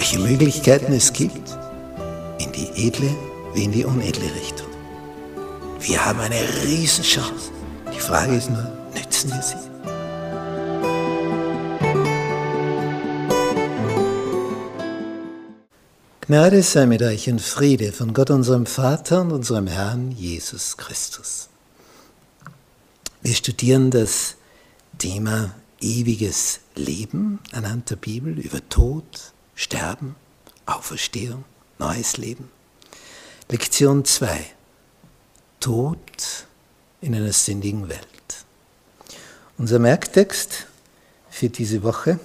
welche Möglichkeiten es gibt, in die edle wie in die unedle Richtung. Wir haben eine Riesenchance. Die Frage ist nur, nützen wir sie? Gnade sei mit euch und Friede von Gott unserem Vater und unserem Herrn Jesus Christus. Wir studieren das Thema ewiges Leben anhand der Bibel über Tod, Sterben, Auferstehung, neues Leben. Lektion 2. Tod in einer sündigen Welt. Unser Merktext für diese Woche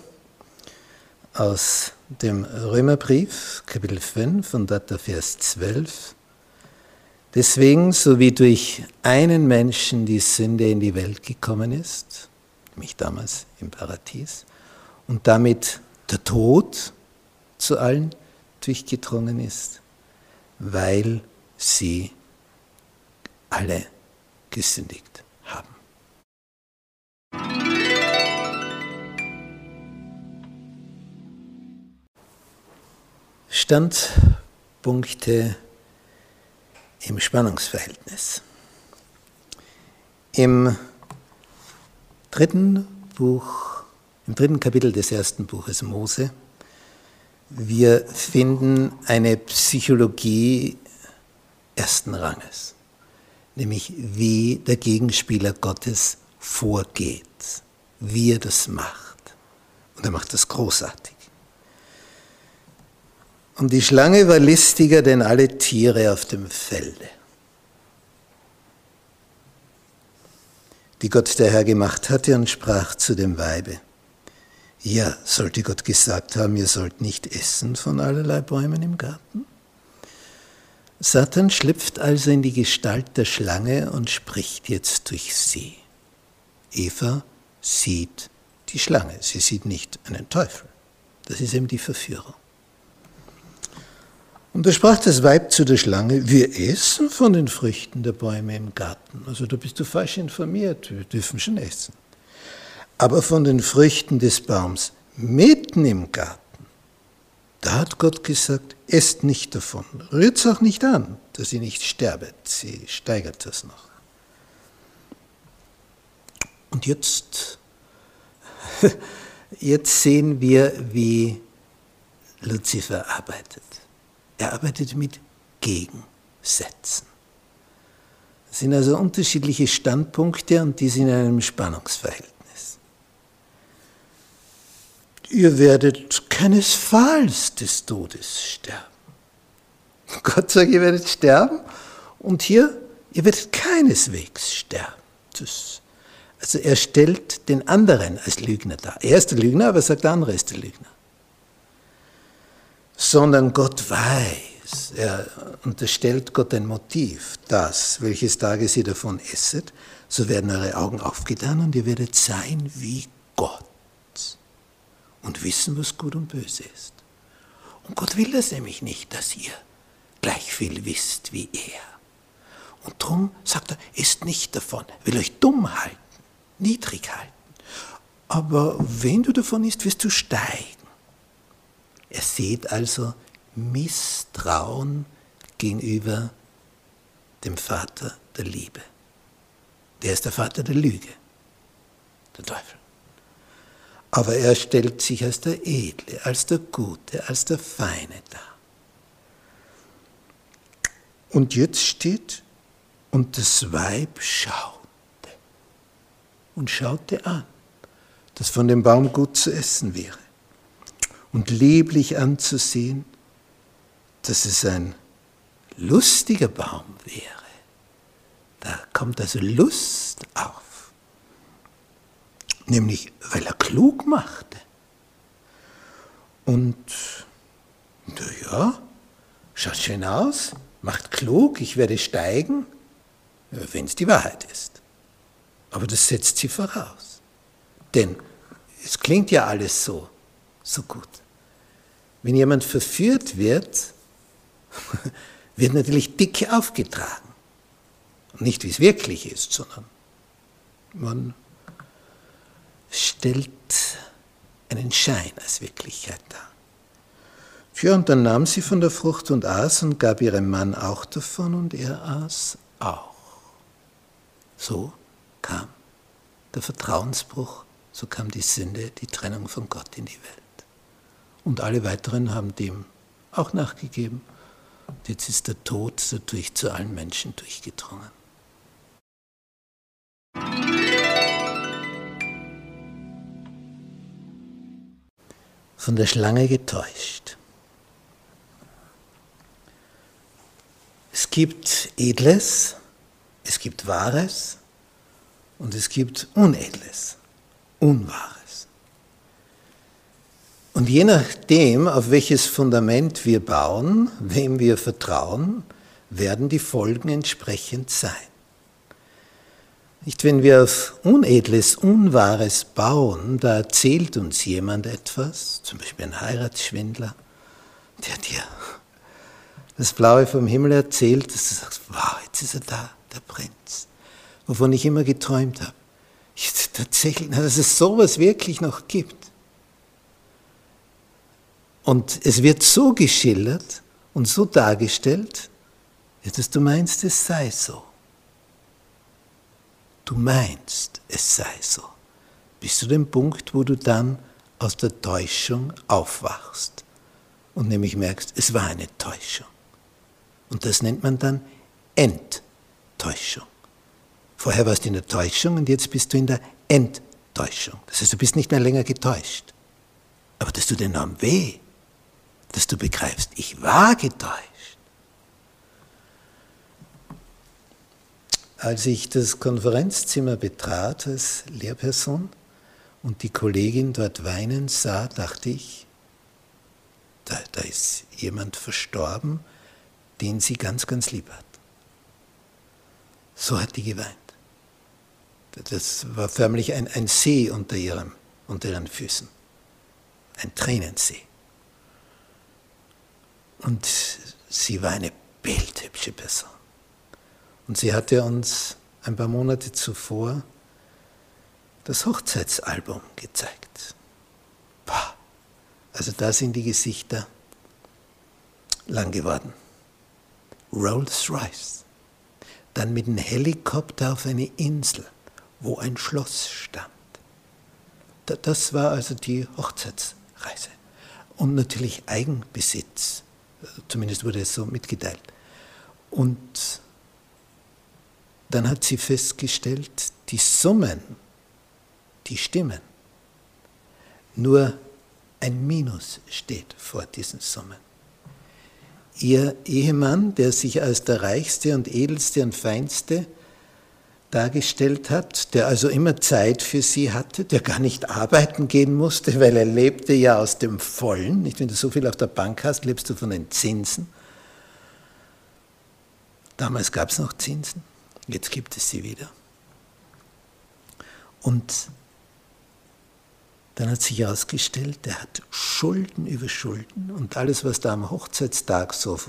aus dem Römerbrief, Kapitel 5 und dort der Vers 12. Deswegen, so wie durch einen Menschen die Sünde in die Welt gekommen ist, nämlich damals im Paradies, und damit der Tod zu allen durchgedrungen ist, weil sie alle gesündigt haben. Standpunkte im Spannungsverhältnis. Im dritten Buch, im dritten Kapitel des ersten Buches Mose, wir finden eine Psychologie ersten Ranges, nämlich wie der Gegenspieler Gottes vorgeht, wie er das macht. Und er macht das großartig. Und die Schlange war listiger denn alle Tiere auf dem Felde, die Gott der Herr gemacht hatte und sprach zu dem Weibe. Ja, sollte Gott gesagt haben, ihr sollt nicht essen von allerlei Bäumen im Garten? Satan schlüpft also in die Gestalt der Schlange und spricht jetzt durch sie. Eva sieht die Schlange, sie sieht nicht einen Teufel. Das ist eben die Verführung. Und da sprach das Weib zu der Schlange, wir essen von den Früchten der Bäume im Garten. Also da bist du falsch informiert, wir dürfen schon essen. Aber von den Früchten des Baums mitten im Garten, da hat Gott gesagt, esst nicht davon, rührt es auch nicht an, dass ihr nicht sterbet. Sie steigert das noch. Und jetzt, jetzt sehen wir, wie Luzifer arbeitet. Er arbeitet mit Gegensätzen. Es sind also unterschiedliche Standpunkte und die sind in einem Spannungsverhältnis. Ihr werdet keinesfalls des Todes sterben. Gott sagt, ihr werdet sterben und hier, ihr werdet keineswegs sterben. Das, also er stellt den anderen als Lügner dar. Er ist der Lügner, aber er sagt, der andere ist der Lügner sondern Gott weiß, er unterstellt Gott ein Motiv, das, welches Tages ihr davon esset, so werden eure Augen aufgetan und ihr werdet sein wie Gott und wissen, was gut und böse ist. Und Gott will das nämlich nicht, dass ihr gleich viel wisst wie er. Und darum sagt er, esst nicht davon, will euch dumm halten, niedrig halten. Aber wenn du davon isst, wirst du steigen. Er sieht also Misstrauen gegenüber dem Vater der Liebe. Der ist der Vater der Lüge, der Teufel. Aber er stellt sich als der Edle, als der Gute, als der Feine dar. Und jetzt steht, und das Weib schaute und schaute an, dass von dem Baum gut zu essen wäre und lieblich anzusehen, dass es ein lustiger Baum wäre. Da kommt also Lust auf, nämlich weil er klug machte. Und naja, schaut schön aus, macht klug, ich werde steigen, wenn es die Wahrheit ist. Aber das setzt sie voraus. Denn es klingt ja alles so, so gut. Wenn jemand verführt wird, wird natürlich dick aufgetragen. Nicht wie es wirklich ist, sondern man stellt einen Schein als Wirklichkeit dar. Ja, und dann nahm sie von der Frucht und aß und gab ihrem Mann auch davon und er aß auch. So kam der Vertrauensbruch, so kam die Sünde, die Trennung von Gott in die Welt. Und alle weiteren haben dem auch nachgegeben. Und jetzt ist der Tod dadurch zu allen Menschen durchgedrungen. Von der Schlange getäuscht. Es gibt Edles, es gibt Wahres und es gibt Unedles, Unwahres. Und je nachdem, auf welches Fundament wir bauen, wem wir vertrauen, werden die Folgen entsprechend sein. Nicht, wenn wir auf Unedles, Unwahres bauen, da erzählt uns jemand etwas, zum Beispiel ein Heiratsschwindler, der dir das Blaue vom Himmel erzählt, dass du sagst, wow, jetzt ist er da, der Prinz, wovon ich immer geträumt habe. Ich, tatsächlich, dass es sowas wirklich noch gibt. Und es wird so geschildert und so dargestellt, dass du meinst, es sei so. Du meinst, es sei so. Bis zu dem Punkt, wo du dann aus der Täuschung aufwachst und nämlich merkst, es war eine Täuschung. Und das nennt man dann Enttäuschung. Vorher warst du in der Täuschung und jetzt bist du in der Enttäuschung. Das heißt, du bist nicht mehr länger getäuscht. Aber das tut enorm weh, dass du begreifst, ich war getäuscht. Als ich das Konferenzzimmer betrat als Lehrperson und die Kollegin dort weinen sah, dachte ich, da, da ist jemand verstorben, den sie ganz, ganz lieb hat. So hat die geweint. Das war förmlich ein, ein See unter, ihrem, unter ihren Füßen. Ein Tränensee. Und sie war eine bildhübsche Person. Und sie hatte uns ein paar Monate zuvor das Hochzeitsalbum gezeigt. Boah, also da sind die Gesichter lang geworden. Rolls-Royce. Dann mit einem Helikopter auf eine Insel, wo ein Schloss stand. Das war also die Hochzeitsreise. Und natürlich Eigenbesitz. Zumindest wurde es so mitgeteilt. Und dann hat sie festgestellt, die Summen, die stimmen. Nur ein Minus steht vor diesen Summen. Ihr Ehemann, der sich als der reichste und edelste und feinste dargestellt hat, der also immer Zeit für sie hatte, der gar nicht arbeiten gehen musste, weil er lebte ja aus dem Vollen. Nicht, wenn du so viel auf der Bank hast, lebst du von den Zinsen. Damals gab es noch Zinsen, jetzt gibt es sie wieder. Und dann hat sich herausgestellt, er hat Schulden über Schulden und alles, was da am Hochzeitstag so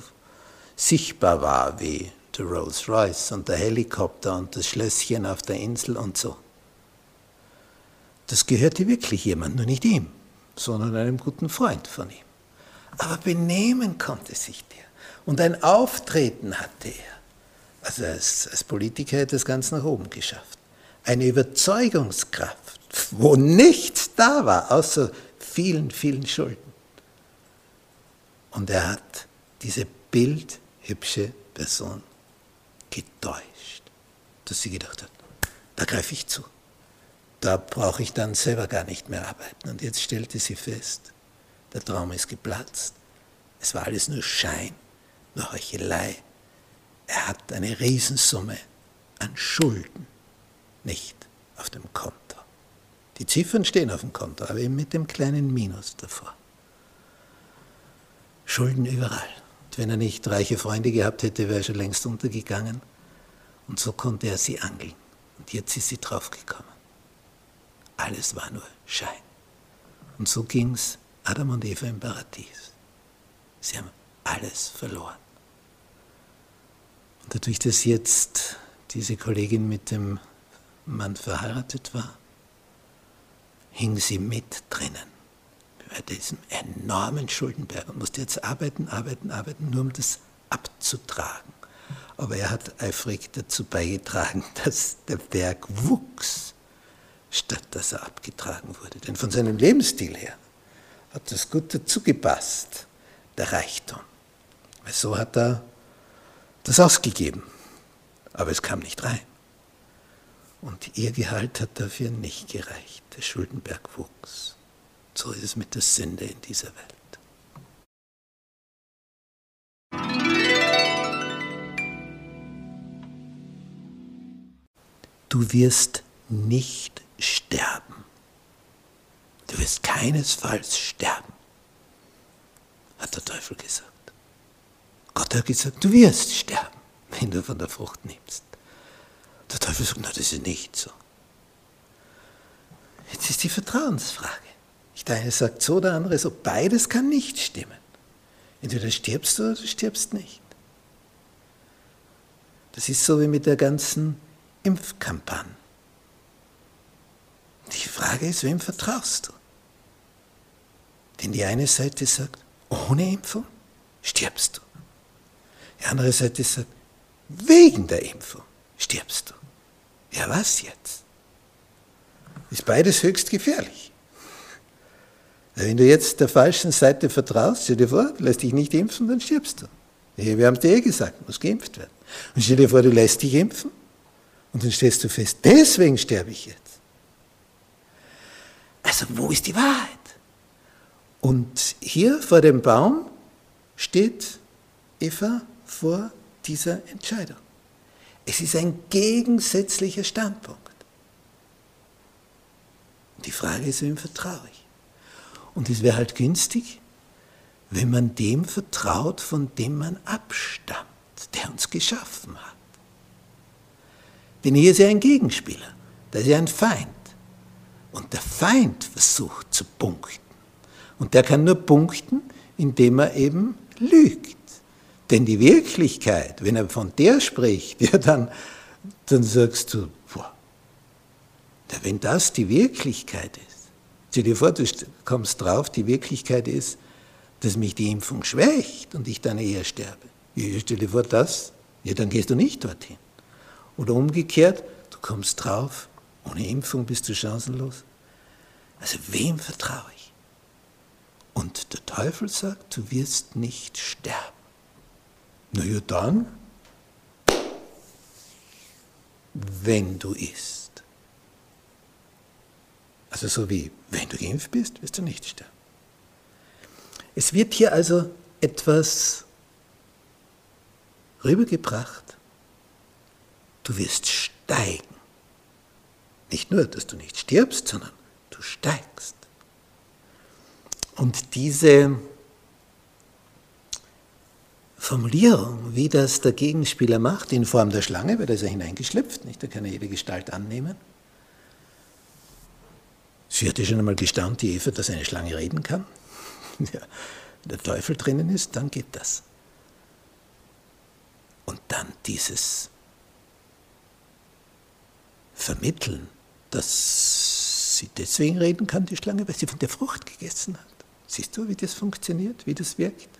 sichtbar war, wie der Rolls Royce und der Helikopter und das Schlösschen auf der Insel und so, das gehörte wirklich jemand, nur nicht ihm, sondern einem guten Freund von ihm. Aber benehmen konnte sich der und ein Auftreten hatte er. Also als, als Politiker hätte er es ganz nach oben geschafft. Eine Überzeugungskraft wo nichts da war, außer vielen, vielen Schulden. Und er hat diese bildhübsche Person getäuscht, dass sie gedacht hat, da greife ich zu. Da brauche ich dann selber gar nicht mehr arbeiten. Und jetzt stellte sie fest, der Traum ist geplatzt. Es war alles nur Schein, nur Heuchelei. Er hat eine Riesensumme an Schulden nicht auf dem Konto. Die Ziffern stehen auf dem Konto, aber eben mit dem kleinen Minus davor. Schulden überall. Und wenn er nicht reiche Freunde gehabt hätte, wäre er schon längst untergegangen. Und so konnte er sie angeln. Und jetzt ist sie draufgekommen. Alles war nur Schein. Und so ging es Adam und Eva im Paradies. Sie haben alles verloren. Dadurch, dass jetzt diese Kollegin mit dem Mann verheiratet war, hing sie mit drinnen bei diesem enormen Schuldenberg und musste jetzt arbeiten, arbeiten, arbeiten, nur um das abzutragen. Aber er hat eifrig dazu beigetragen, dass der Berg wuchs, statt dass er abgetragen wurde. Denn von seinem Lebensstil her hat das gut dazu gepasst, der Reichtum. Weil so hat er das ausgegeben. Aber es kam nicht rein. Und ihr Gehalt hat dafür nicht gereicht. Der Schuldenberg wuchs. So ist es mit der Sünde in dieser Welt. Du wirst nicht sterben. Du wirst keinesfalls sterben, hat der Teufel gesagt. Gott hat gesagt, du wirst sterben, wenn du von der Frucht nimmst. Der Teufel sagt, na, das ist nicht so. Jetzt ist die Vertrauensfrage. Der eine sagt so, der andere so. Beides kann nicht stimmen. Entweder stirbst du oder du stirbst nicht. Das ist so wie mit der ganzen Impfkampagne. Die Frage ist, wem vertraust du? Denn die eine Seite sagt, ohne Impfung stirbst du. Die andere Seite sagt, wegen der Impfung stirbst du. Ja, was jetzt? Ist beides höchst gefährlich. Wenn du jetzt der falschen Seite vertraust, stell dir vor, du lässt dich nicht impfen, dann stirbst du. Wir haben dir eh gesagt, muss geimpft werden. Und stell dir vor, du lässt dich impfen und dann stellst du fest, deswegen sterbe ich jetzt. Also wo ist die Wahrheit? Und hier vor dem Baum steht Eva vor dieser Entscheidung. Es ist ein gegensätzlicher Standpunkt. Die Frage ist, wem vertraue ich? Und es wäre halt günstig, wenn man dem vertraut, von dem man abstammt, der uns geschaffen hat. Denn hier ist ja ein Gegenspieler, da ist ja ein Feind. Und der Feind versucht zu punkten. Und der kann nur punkten, indem er eben lügt. Denn die Wirklichkeit, wenn er von der spricht, ja, dann, dann sagst du, boah, wenn das die Wirklichkeit ist, Stell dir vor, du kommst drauf, die Wirklichkeit ist, dass mich die Impfung schwächt und ich dann eher sterbe. Ja, stell dir vor, das, ja, dann gehst du nicht dorthin. Oder umgekehrt, du kommst drauf, ohne Impfung bist du chancenlos. Also wem vertraue ich? Und der Teufel sagt, du wirst nicht sterben. Na ja, dann, wenn du isst. Also so wie, wenn du geimpft bist, wirst du nicht sterben. Es wird hier also etwas rübergebracht. Du wirst steigen. Nicht nur, dass du nicht stirbst, sondern du steigst. Und diese Formulierung, wie das der Gegenspieler macht, in Form der Schlange, weil da ist er hineingeschlüpft, nicht? da kann er jede Gestalt annehmen, Sie hatte schon einmal gestaunt, die Eva, dass eine Schlange reden kann. Ja, wenn der Teufel drinnen ist, dann geht das. Und dann dieses Vermitteln, dass sie deswegen reden kann, die Schlange, weil sie von der Frucht gegessen hat. Siehst du, wie das funktioniert, wie das wirkt?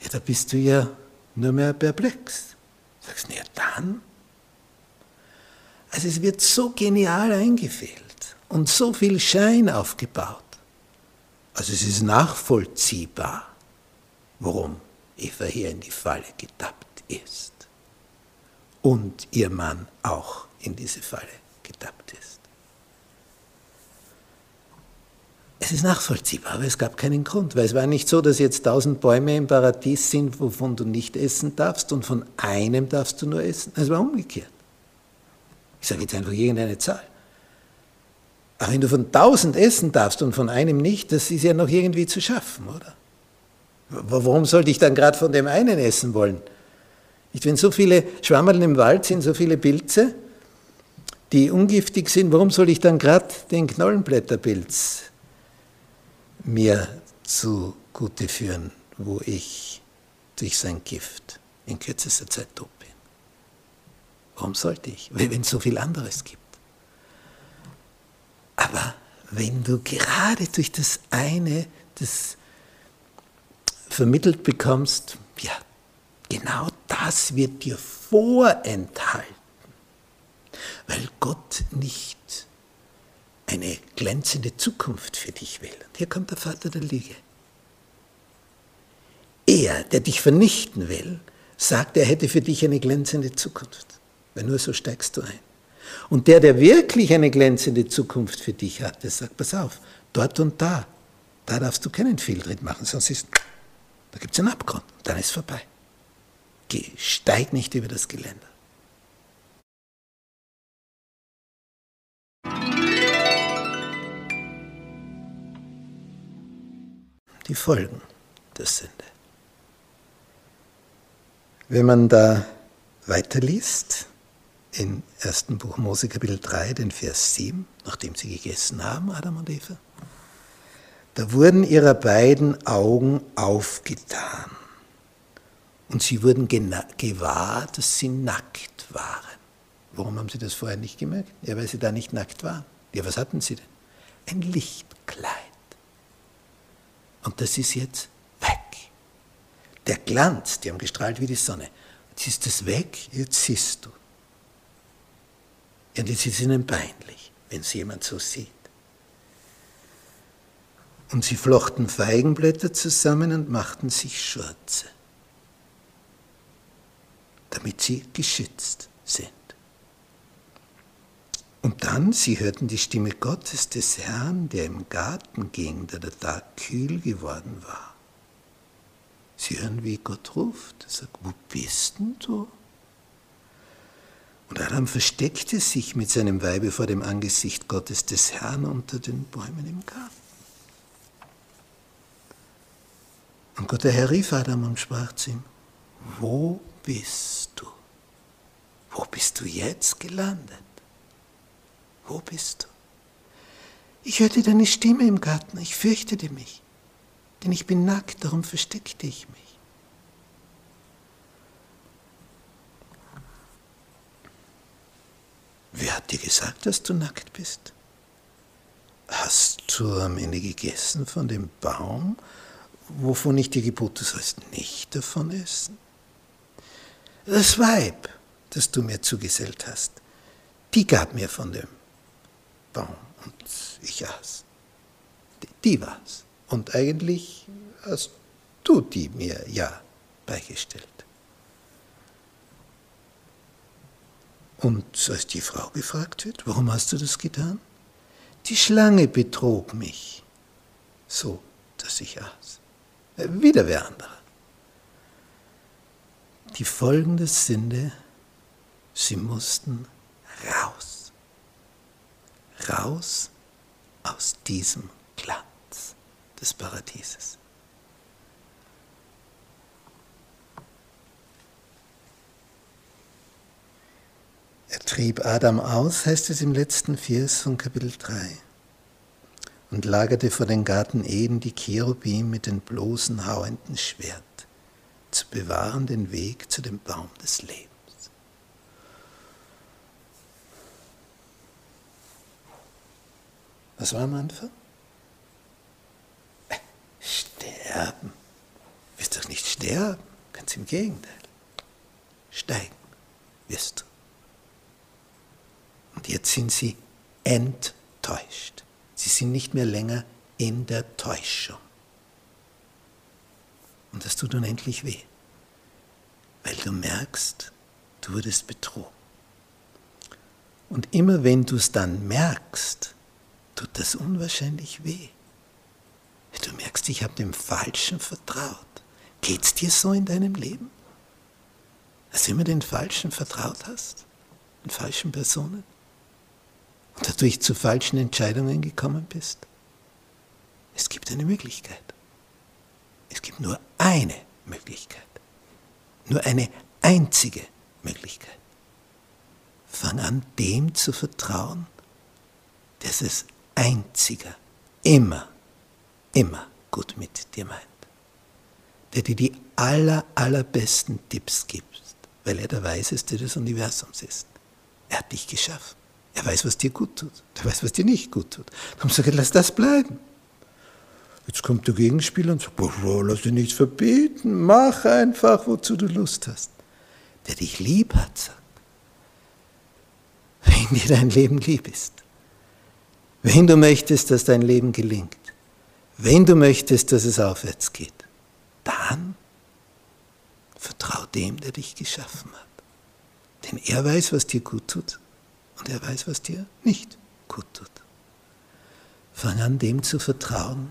Ja, da bist du ja nur mehr perplex. Sagst, na ja, dann. Also es wird so genial eingefehlt und so viel Schein aufgebaut. Also es ist nachvollziehbar, warum Eva hier in die Falle getappt ist und ihr Mann auch in diese Falle getappt ist. Es ist nachvollziehbar, aber es gab keinen Grund, weil es war nicht so, dass jetzt tausend Bäume im Paradies sind, wovon du nicht essen darfst und von einem darfst du nur essen. Es war umgekehrt. Ich sage jetzt einfach irgendeine Zahl. Aber wenn du von tausend essen darfst und von einem nicht, das ist ja noch irgendwie zu schaffen, oder? Warum sollte ich dann gerade von dem einen essen wollen? Nicht, wenn so viele Schwammerl im Wald sind, so viele Pilze, die ungiftig sind, warum soll ich dann gerade den Knollenblätterpilz mir zugute führen, wo ich durch sein Gift in kürzester Zeit tot bin? Warum sollte ich? Wenn es so viel anderes gibt. Aber wenn du gerade durch das eine das vermittelt bekommst, ja, genau das wird dir vorenthalten, weil Gott nicht eine glänzende Zukunft für dich will. Und hier kommt der Vater der Lüge. Er, der dich vernichten will, sagt, er hätte für dich eine glänzende Zukunft. Weil nur so steigst du ein. Und der, der wirklich eine glänzende Zukunft für dich hat, der sagt, pass auf, dort und da, da darfst du keinen Fehltritt machen, sonst ist, da gibt es einen Abgrund, dann ist vorbei. Geh, steig nicht über das Geländer. Die Folgen der Sünde. Wenn man da weiterliest, im ersten Buch Mose Kapitel 3, den Vers 7, nachdem sie gegessen haben, Adam und Eva, da wurden ihre beiden Augen aufgetan und sie wurden gewahr, dass sie nackt waren. Warum haben sie das vorher nicht gemerkt? Ja, weil sie da nicht nackt waren. Ja, was hatten sie denn? Ein Lichtkleid. Und das ist jetzt weg. Der Glanz, die haben gestrahlt wie die Sonne. Jetzt ist es weg, jetzt siehst du. Und es ist ihnen peinlich, wenn es jemand so sieht. Und sie flochten Feigenblätter zusammen und machten sich Schürze, damit sie geschützt sind. Und dann, sie hörten die Stimme Gottes des Herrn, der im Garten ging, da der Tag kühl geworden war. Sie hören, wie Gott ruft. Er sagt, wo bist denn du? Und Adam versteckte sich mit seinem Weibe vor dem Angesicht Gottes des Herrn unter den Bäumen im Garten. Und Gott der Herr rief Adam und sprach zu ihm, wo bist du? Wo bist du jetzt gelandet? Wo bist du? Ich hörte deine Stimme im Garten, ich fürchtete mich, denn ich bin nackt, darum versteckte ich mich. Wer hat dir gesagt, dass du nackt bist? Hast du am Ende gegessen von dem Baum, wovon ich dir gebot, du sollst nicht davon essen? Das Weib, das du mir zugesellt hast, die gab mir von dem Baum und ich aß. Die, die war's. Und eigentlich hast du die mir ja beigestellt. Und als die Frau gefragt wird, warum hast du das getan? Die Schlange betrog mich, so dass ich aß. Wieder wer andere. Die Folgen der Sünde, sie mussten raus. Raus aus diesem Glanz des Paradieses. Er trieb Adam aus, heißt es im letzten Vers von Kapitel 3, und lagerte vor den Garten Eden die Cherubim mit dem bloßen, hauenden Schwert, zu bewahren den Weg zu dem Baum des Lebens. Was war am Anfang? Äh, sterben. Wirst doch nicht sterben, ganz im Gegenteil. Steigen wirst du. Und jetzt sind sie enttäuscht. Sie sind nicht mehr länger in der Täuschung. Und das tut unendlich weh, weil du merkst, du wurdest betrogen. Und immer wenn du es dann merkst, tut das unwahrscheinlich weh. Du merkst, ich habe dem Falschen vertraut. Geht es dir so in deinem Leben? Dass du immer den Falschen vertraut hast? Den falschen Personen? und dadurch zu falschen Entscheidungen gekommen bist? Es gibt eine Möglichkeit. Es gibt nur eine Möglichkeit. Nur eine einzige Möglichkeit. Fang an, dem zu vertrauen, der es einziger, immer, immer gut mit dir meint. Der dir die aller, allerbesten Tipps gibt, weil er der Weiseste des Universums ist. Er hat dich geschaffen. Er weiß, was dir gut tut. Er weiß, was dir nicht gut tut. Darum sage ich, lass das bleiben. Jetzt kommt der Gegenspieler und sagt, boah, lass dir nichts verbieten, mach einfach, wozu du Lust hast. Der dich lieb hat, sagt, wenn dir dein Leben lieb ist, wenn du möchtest, dass dein Leben gelingt, wenn du möchtest, dass es aufwärts geht, dann vertrau dem, der dich geschaffen hat. Denn er weiß, was dir gut tut und er weiß, was dir nicht gut tut. Fang an, dem zu vertrauen,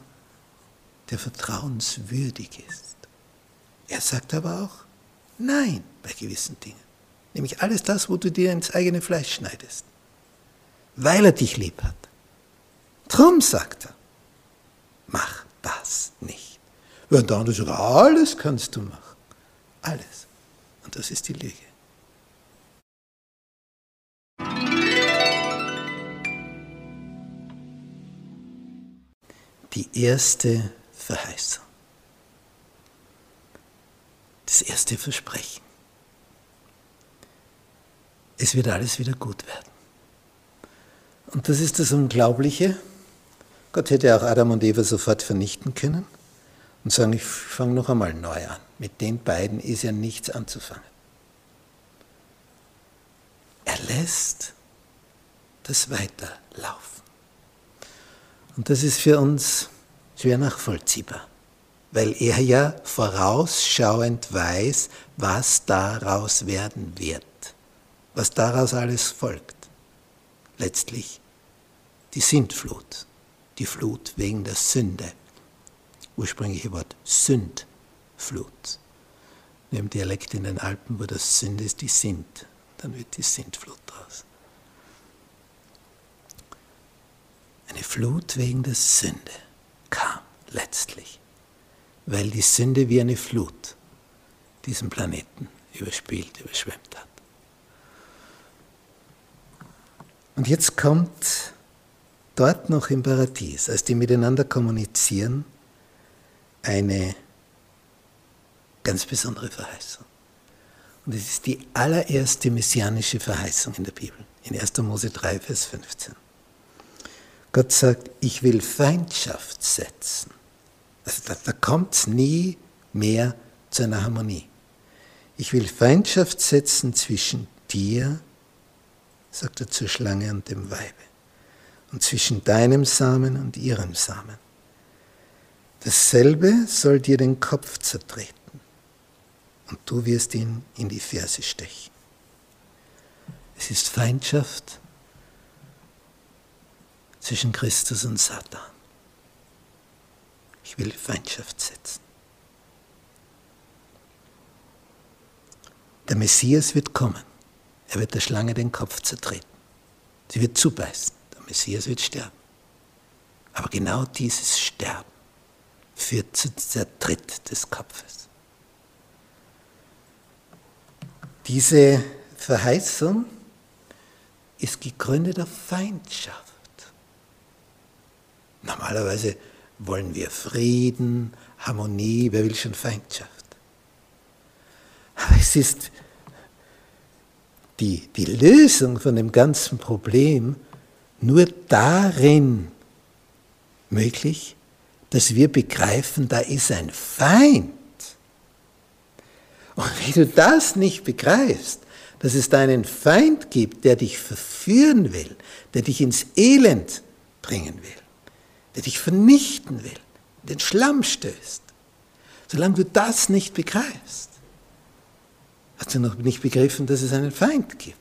der vertrauenswürdig ist. Er sagt aber auch Nein bei gewissen Dingen. Nämlich alles das, wo du dir ins eigene Fleisch schneidest. Weil er dich lieb hat. Drum sagt er, mach das nicht. Während der andere sagt, alles kannst du machen. Alles. Und das ist die Lüge. Die erste Verheißung. Das erste Versprechen. Es wird alles wieder gut werden. Und das ist das Unglaubliche. Gott hätte auch Adam und Eva sofort vernichten können und sagen, ich fange noch einmal neu an. Mit den beiden ist ja nichts anzufangen. Er lässt das weiterlaufen. Und das ist für uns schwer nachvollziehbar, weil er ja vorausschauend weiß, was daraus werden wird, was daraus alles folgt. Letztlich die Sintflut, die Flut wegen der Sünde. Ursprüngliche Wort Sündflut. Im Dialekt in den Alpen, wo das Sünde ist, die Sint, dann wird die Sintflut draus. Eine Flut wegen der Sünde kam letztlich, weil die Sünde wie eine Flut diesen Planeten überspielt, überschwemmt hat. Und jetzt kommt dort noch im Paradies, als die miteinander kommunizieren, eine ganz besondere Verheißung. Und es ist die allererste messianische Verheißung in der Bibel, in 1. Mose 3, Vers 15. Gott sagt, ich will Feindschaft setzen. Also da, da kommt es nie mehr zu einer Harmonie. Ich will Feindschaft setzen zwischen dir, sagt er zur Schlange und dem Weibe, und zwischen deinem Samen und ihrem Samen. Dasselbe soll dir den Kopf zertreten, und du wirst ihn in die Ferse stechen. Es ist Feindschaft zwischen Christus und Satan. Ich will Feindschaft setzen. Der Messias wird kommen. Er wird der Schlange den Kopf zertreten. Sie wird zubeißen. Messias wird sterben. Aber genau dieses Sterben führt zu Zertritt des Kopfes. Diese Verheißung ist gegründet auf Feindschaft. Normalerweise wollen wir Frieden, Harmonie, wer will schon Feindschaft? Aber es ist die, die Lösung von dem ganzen Problem nur darin möglich, dass wir begreifen, da ist ein Feind. Und wenn du das nicht begreifst, dass es da einen Feind gibt, der dich verführen will, der dich ins Elend bringen will, der dich vernichten will, den Schlamm stößt. Solange du das nicht begreifst, hast du noch nicht begriffen, dass es einen Feind gibt.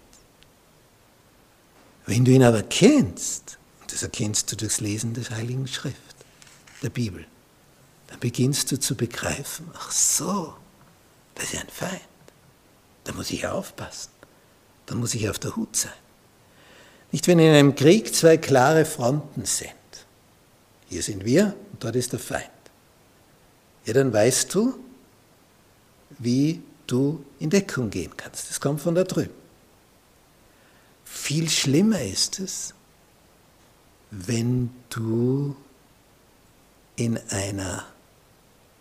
Wenn du ihn aber kennst, und das erkennst du durchs Lesen der Heiligen Schrift, der Bibel, dann beginnst du zu begreifen, ach so, das ist ein Feind. Da muss ich aufpassen. Da muss ich auf der Hut sein. Nicht, wenn in einem Krieg zwei klare Fronten sind. Hier sind wir und dort ist der Feind. ja, dann weißt du, wie du in Deckung gehen kannst. Das kommt von da drüben. Viel schlimmer ist es, wenn du in einer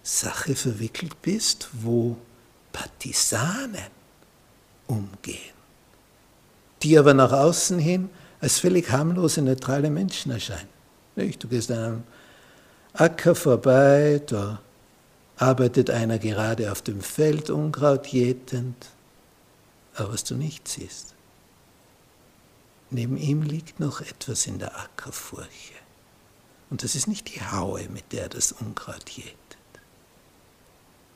Sache verwickelt bist, wo Partisanen umgehen, die aber nach außen hin als völlig harmlose, neutrale Menschen erscheinen. Du gehst an einem Acker vorbei, da arbeitet einer gerade auf dem Feld Unkraut jätend, aber was du nicht siehst, neben ihm liegt noch etwas in der Ackerfurche. Und das ist nicht die Haue, mit der das Unkraut jätet.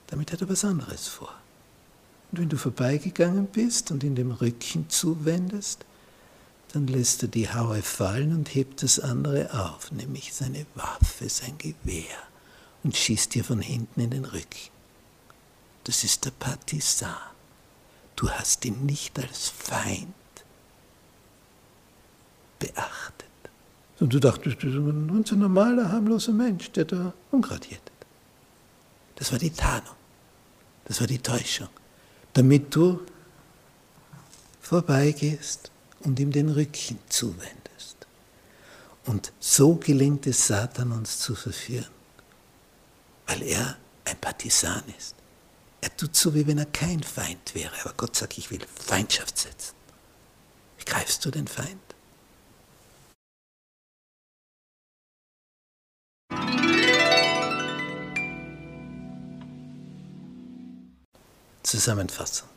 Damit hat er was anderes vor. Und wenn du vorbeigegangen bist und in dem Rücken zuwendest, dann lässt er die Haue fallen und hebt das andere auf, nämlich seine Waffe, sein Gewehr, und schießt dir von hinten in den Rücken. Das ist der Partisan. Du hast ihn nicht als Feind beachtet. Und du dachtest, das ist ein ganz normaler, harmloser Mensch, der da Unkraut jätet. Das war die Tarnung. Das war die Täuschung. Damit du vorbeigehst und ihm den Rücken zuwendest. Und so gelingt es Satan, uns zu verführen, weil er ein Partisan ist. Er tut so, wie wenn er kein Feind wäre, aber Gott sagt, ich will Feindschaft setzen. Greifst du den Feind? Zusammenfassung.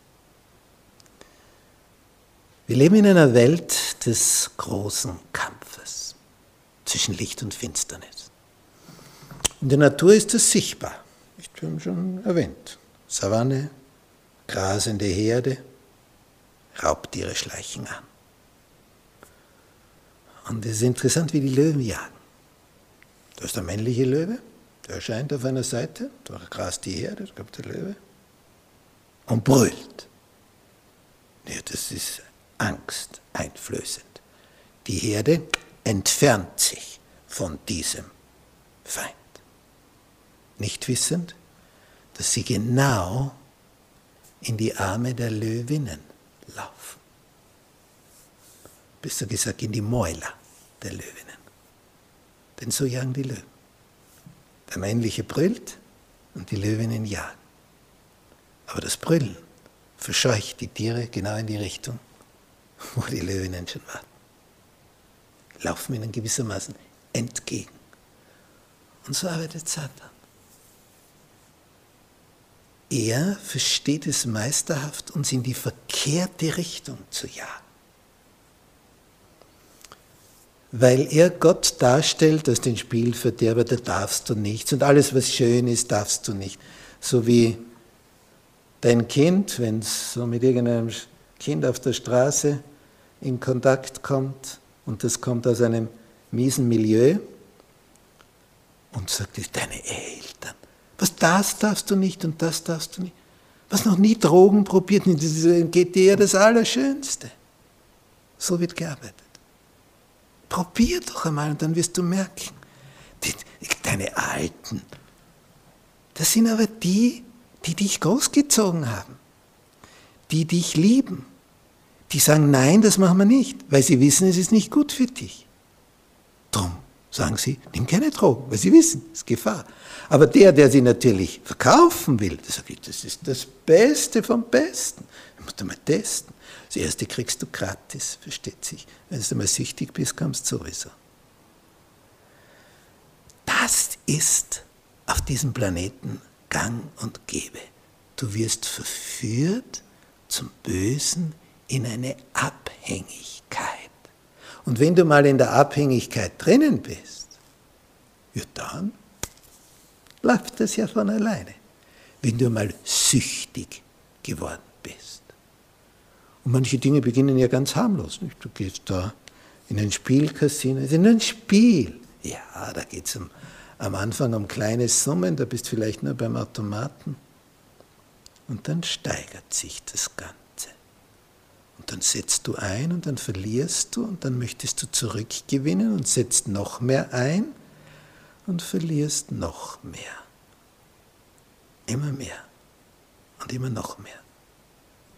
Wir leben in einer Welt des großen Kampfes zwischen Licht und Finsternis. In der Natur ist es sichtbar. Ich habe schon erwähnt. Savanne, grasende Herde, Raubtiere schleichen an. Und es ist interessant, wie die Löwen jagen. Da ist der männliche Löwe, der erscheint auf einer Seite, da grast die Herde, da kommt der Löwe und brüllt. Ja, das ist Angst einflößend. Die Herde entfernt sich von diesem Feind. Nicht wissend, dass sie genau in die Arme der Löwinnen laufen. Besser gesagt, in die Mäuler der Löwinnen. Denn so jagen die Löwen. Der männliche brüllt und die Löwinnen jagen. Aber das Brüllen verscheucht die Tiere genau in die Richtung, wo die Löwinnen schon warten. Laufen ihnen gewissermaßen entgegen. Und so arbeitet Satan. Er versteht es meisterhaft, uns in die verkehrte Richtung zu jagen. Weil er Gott darstellt als den Spielverderber, da darfst du nichts und alles, was schön ist, darfst du nicht. So wie dein Kind, wenn es so mit irgendeinem Kind auf der Straße in Kontakt kommt und das kommt aus einem miesen Milieu und sagt, das deine Eltern. Was das darfst du nicht und das darfst du nicht. Was noch nie Drogen probiert, geht dir das Allerschönste. So wird gearbeitet. Probier doch einmal und dann wirst du merken, die, deine Alten, das sind aber die, die dich großgezogen haben, die dich lieben, die sagen, nein, das machen wir nicht, weil sie wissen, es ist nicht gut für dich. Drum sagen sie, nimm keine Drogen, weil sie wissen, es ist Gefahr. Aber der, der sie natürlich verkaufen will, der sagt, das ist das Beste vom Besten. Das musst du mal testen. Das erste kriegst du gratis, versteht sich. Wenn du mal süchtig bist, kommst du sowieso. Das ist auf diesem Planeten gang und gäbe. Du wirst verführt zum Bösen in eine Abhängigkeit. Und wenn du mal in der Abhängigkeit drinnen bist, ja dann läuft das ja von alleine. Wenn du mal süchtig geworden bist. Und manche Dinge beginnen ja ganz harmlos. Nicht? Du gehst da in ein Spielcasino, es ist ein Spiel. Ja, da geht es um am Anfang um kleine Summen, da bist vielleicht nur beim Automaten. Und dann steigert sich das Ganze. Und dann setzt du ein und dann verlierst du und dann möchtest du zurückgewinnen und setzt noch mehr ein und verlierst noch mehr. immer mehr und immer noch mehr.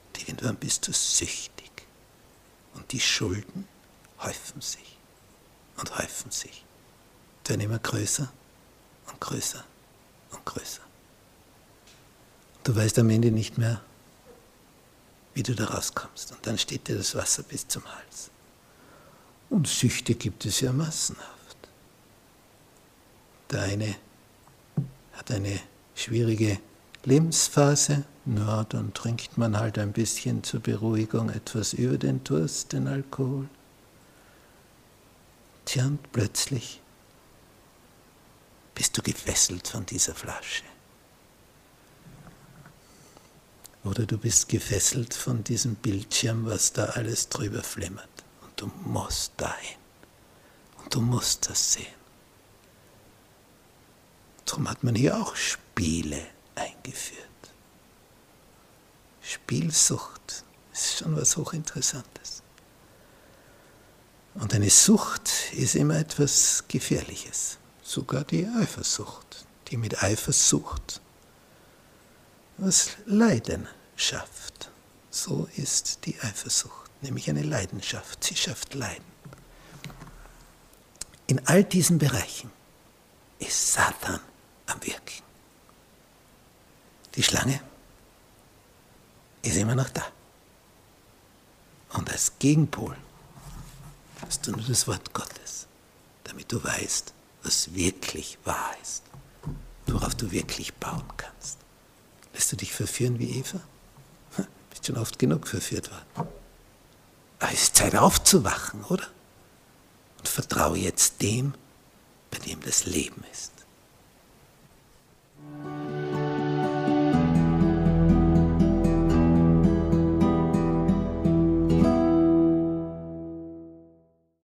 Und irgendwann bist du süchtig und die Schulden häufen sich und häufen sich. Werden immer größer und größer und größer. Du weißt am Ende nicht mehr, wie du da rauskommst. Und dann steht dir das Wasser bis zum Hals. Und Süchte gibt es ja massenhaft. Der eine hat eine schwierige Lebensphase, na, dann trinkt man halt ein bisschen zur Beruhigung etwas über den Durst, den Alkohol. Tja, und plötzlich bist du gefesselt von dieser Flasche. Oder du bist gefesselt von diesem Bildschirm, was da alles drüber flimmert. Und du musst dahin. Und du musst das sehen. Darum hat man hier auch Spiele eingeführt. Spielsucht ist schon was Hochinteressantes. Und eine Sucht ist immer etwas Gefährliches. Sogar die Eifersucht, die mit Eifersucht was Leiden schafft. So ist die Eifersucht, nämlich eine Leidenschaft. Sie schafft Leiden. In all diesen Bereichen ist Satan am Wirken. Die Schlange ist immer noch da. Und als Gegenpol hast du nur das Wort Gottes, damit du weißt, was wirklich wahr ist, worauf du wirklich bauen kannst. Lässt du dich verführen wie Eva? Hm, bist schon oft genug verführt worden. Aber es ist Zeit aufzuwachen, oder? Und vertraue jetzt dem, bei dem das Leben ist.